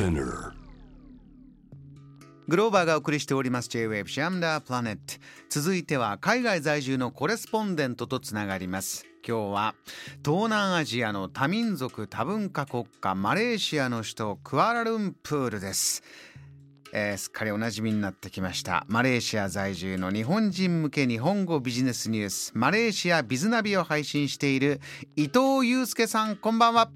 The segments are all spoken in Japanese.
Spinner. グローバーがお送りしております。J-Wave シャムダープラネット続いては海外在住のコレスポンデントとつながります。今日は東南アジアの多民族多文化国家マレーシアの首都クアラルンプールです。えー、すっかりおなじみになってきました。マレーシア在住の日本人向け日本語ビジネスニュースマレーシアビズナビを配信している伊藤祐介さん。こんばんは。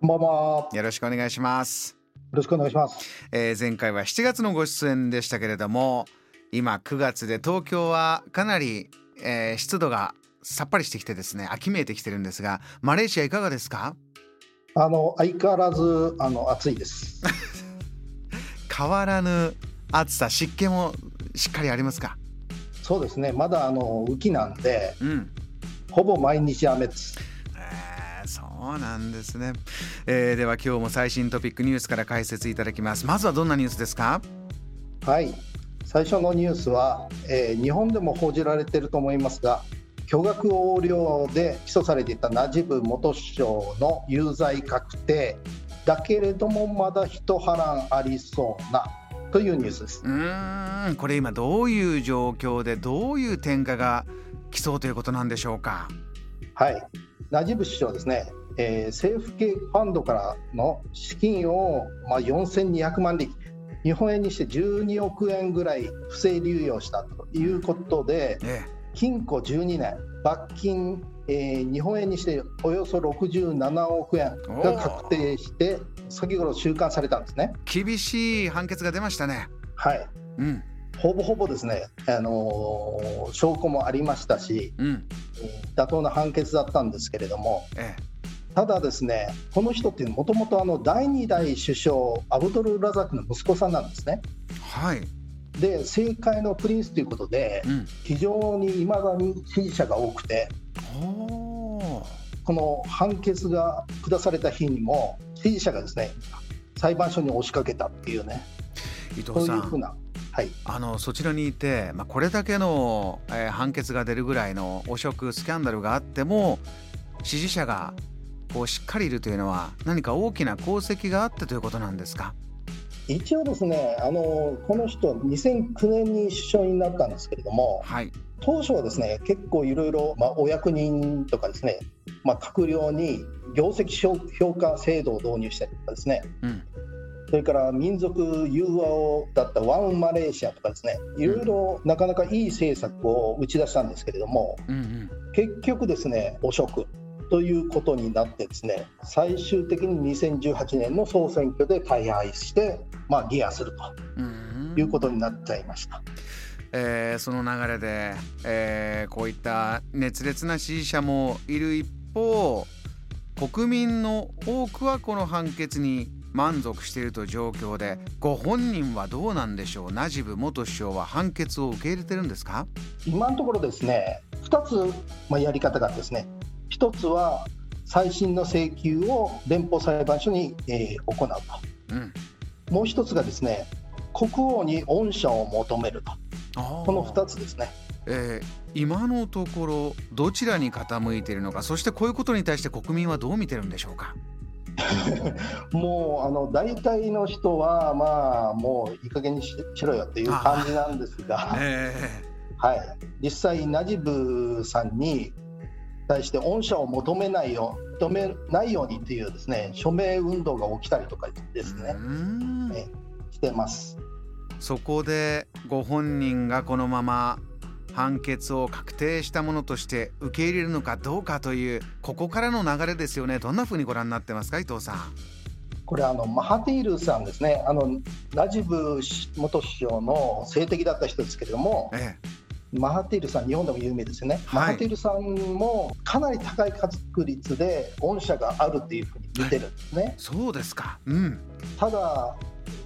こんばんは。よろしくお願いします。よろしくお願いします。えー前回は7月のご出演でしたけれども今9月で東京はかなり、えー湿度がさっぱりしてきてですね秋めいてきてるんですがマレーシアいかがですか？あの相変わらずあの暑いです。変わらぬ暑さ湿気もしっかりありますか？そうですね。まだあの雨季なんで、うんほぼ毎日雨です。えーそうなんですね、えーでは今日も最新トピックニュースから解説いただきます。まずはどんなニュースですか？はい。最初のニュースは、えー日本でも報じられていると思いますが、巨額横領で起訴されていたナジブ元首相の有罪確定。だけれどもまだ一波乱ありそうなというニュースです。うーん。これ今どういう状況でどういう転化が来そうということなんでしょうか？はい、ナジブ首相ですね、えー政府系ファンドからの資金を、まあ、4200万リ日本円にして12億円ぐらい不正流用したということで、え禁錮12年、罰金、えー日本円にしておよそ67億円が確定して、先頃収監されたんですね。え厳しい判決が出ましたね。はい。うん。ほぼほぼですね、あのー証拠もありましたし、うん。えー妥当な判決だったんですけれども、えただですね、この人ってもともとあの第2代首相、アブドル・ラザックの息子さんなんですね。えはい。で、政界のプリンスということで、うん。非常にいまだに支持者が多くて、この判決が下された日にも、支持者がですね、裁判所に押しかけたっていうね、そ伊藤さういうんふうな、はい、あのそちらにいて、まあ、これだけの、えー判決が出るぐらいの汚職スキャンダルがあっても支持者がこうしっかりいるというのは何か大きな功績があってということなんですか？一応ですね、あのこの人、2009年に首相になったんですけれども、はい。当初はですね結構いろいろまあお役人とかですね、まあ、閣僚に業績評評価制度を導入したりとかですね。うん。それから民族融和をだったワンマレーシアとかですねいろいろなかなかいい政策を打ち出したんですけれどもうんうん。結局ですね汚職ということになってですね最終的に2018年の総選挙で大敗して、まあ、ギアするうん。ということになっちゃいました。えーその流れで、えーこういった熱烈な支持者もいる一方国民の多くはこの判決に満足していると状況でご本人はどうなんでしょう？ナジブ元首相は判決を受け入れてるんですか？今のところですね2つ、まあ、やり方がですね1つは最新の請求を連邦裁判所に、えー行うと。うん。もう1つがですね国王に恩赦を求めると。ここの2つですね。えー今のところどちらに傾いているのかそしてこういうことに対して国民はどう見てるんでしょうか？もうあの大体の人はまあもういい加減にししろよっていう感じなんですが、えはい、実際ナジブさんに対して恩赦を求めないよ求めないようにっていうですね署名運動が起きたりとかですね、ん。えしてます。そこでご本人がこのまま判決を確定したものとして受け入れるのかどうかというここからの流れですよね。どんな風にご覧になってますか伊藤さん。これあのマハティールさんですね。あのナジブ元首相の政敵だった人ですけれどもえマハティールさん日本でも有名ですよね、はい。マハティールさんもかなり高い確率で恩赦があるっていうふうに見てるんですね、えそうですか。うん。ただ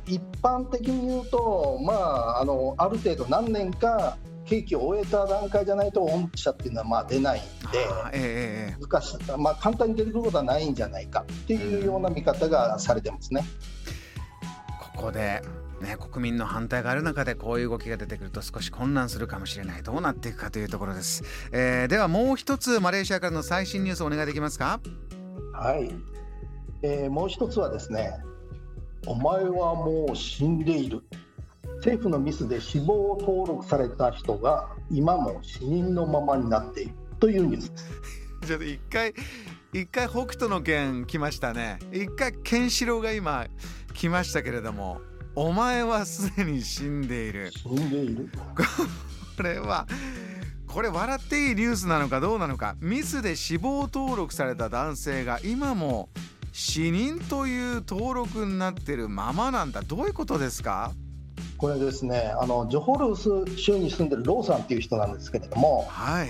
一般的に言うとまああのある程度何年か刑期を終えた段階じゃないと恩赦っていうのはまあ出ないんでええええ難しい、まあ、簡単に出てくることはないんじゃないかっていうような見方がされてますね。ここでね、国民の反対がある中でこういう動きが出てくると少し混乱するかもしれない。どうなっていくかというところです、えーではもう一つマレーシアからの最新ニュースお願いできますか？はい、えーもう一つはですねお前はもう死んでいる。政府のミスで死亡登録された人が今も死人のままになっている。というニュースです。ちょっと一回一回北斗の拳来ましたね。一回ケンシロウが今来ましたけれどもお前はすでに死んでいる。死んでいる？これはこれ笑っていいニュースなのかどうなのか。ミスで死亡登録された男性が今も死人という登録になってるままなんだ。どういうことですか？これですねあのジョホルス州に住んでるローさんっていう人なんですけれども、はい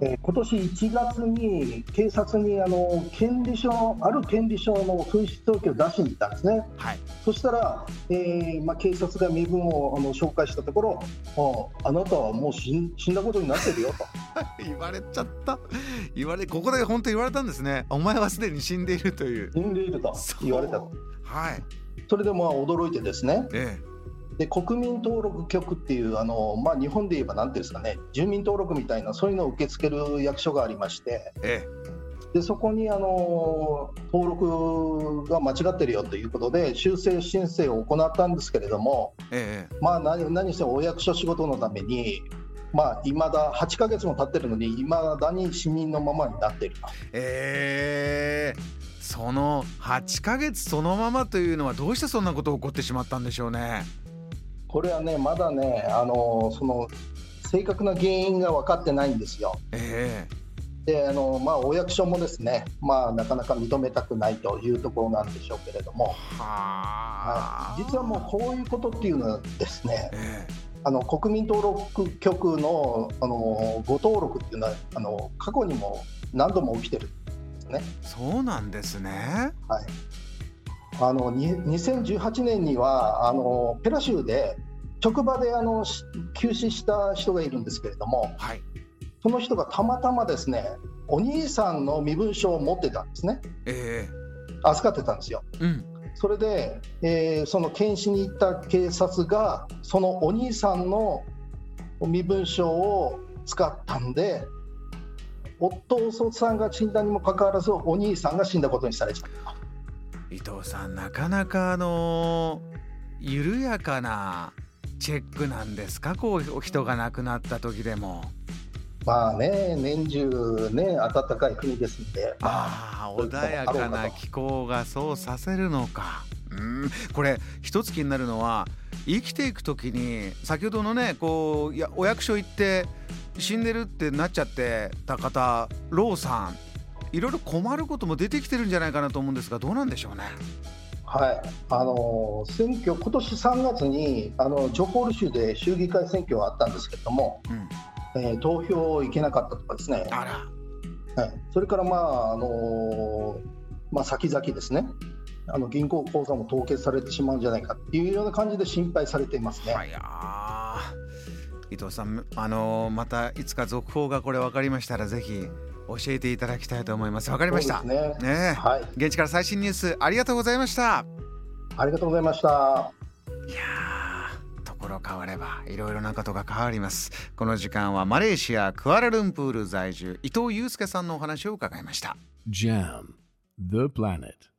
えー今年1月に警察にあの権利書ある権利書の紛失届を出しに行ったんですね。はい。そしたら、えーまあ、警察が身分をあの紹介したところああなたはもう死ん死んだことになってるよと。言われちゃった。言われここで本当言われたんですね。お前はすでに死んでいるという。死んでいると言われたはい。それでまあ驚いてですね。えで国民登録局っていうあの、まあ、日本で言えば何ていうんですかね住民登録みたいなそういうのを受け付ける役所がありましてええ。でそこにあの登録が間違ってるよということで修正申請を行ったんですけれども、ええ。まあ、何何してもお役所仕事のために、まあ、未だ8ヶ月も経ってるのに、いまだに市民のままになっていると。ええ。その8ヶ月そのままというのはどうしてそんなこと起こってしまったんでしょうねこれはね、まだね、あのその正確な原因が分かってないんですよ。えであのまあ、お役所もですね、まあ、なかなか認めたくないというところなんでしょうけれども、えはい、実はもうこういうことっていうのはですね、えあの国民登録局のあのご登録っていうのはあの過去にも何度も起きてるんですね。えそうなんですね。はい、あのに2018年にはあのペラ州で職場であのし急死した人がいるんですけれどもはいその人がたまたまですねお兄さんの身分証を持ってたんですねえ預かってたんですよ。えうんそれで、えーその検視に行った警察がそのお兄さんの身分証を使ったんで夫さんが死んだにもかかわらずお兄さんが死んだことにされちゃった。伊藤さんなかなかあの緩やかなチェックなんですか？こう人が亡くなった時でも。まあね、年中ね、暖かい国ですんで、まあ、ああ穏やかな気候がそうさせるのか。うん。これ一つ気になるのは生きていく時に先ほどのねこういやお役所行って死んでるってなっちゃってた方ローさんいろいろ困ることも出てきてるんじゃないかなと思うんですがどうなんでしょうね？はい、あの選挙、今年3月にあのジョホール州で州議会選挙があったんですけれども、うん。えー投票行けなかったとかですね、はい、それから、まああのまあ、先々ですねあの銀行口座も凍結されてしまうんじゃないかっていうような感じで心配されていますね。伊藤さんあのーまたいつか続報がこれ分かりましたらぜひ教えていただきたいと思います。分かりました。ね。ねえ。はい、現地から最新ニュースありがとうございました。ありがとうございました。いやーところ変わればいろいろなことが変わります。この時間はマレーシアクアラルンプール在住伊藤祐介さんのお話を伺いました。Jam, the planet.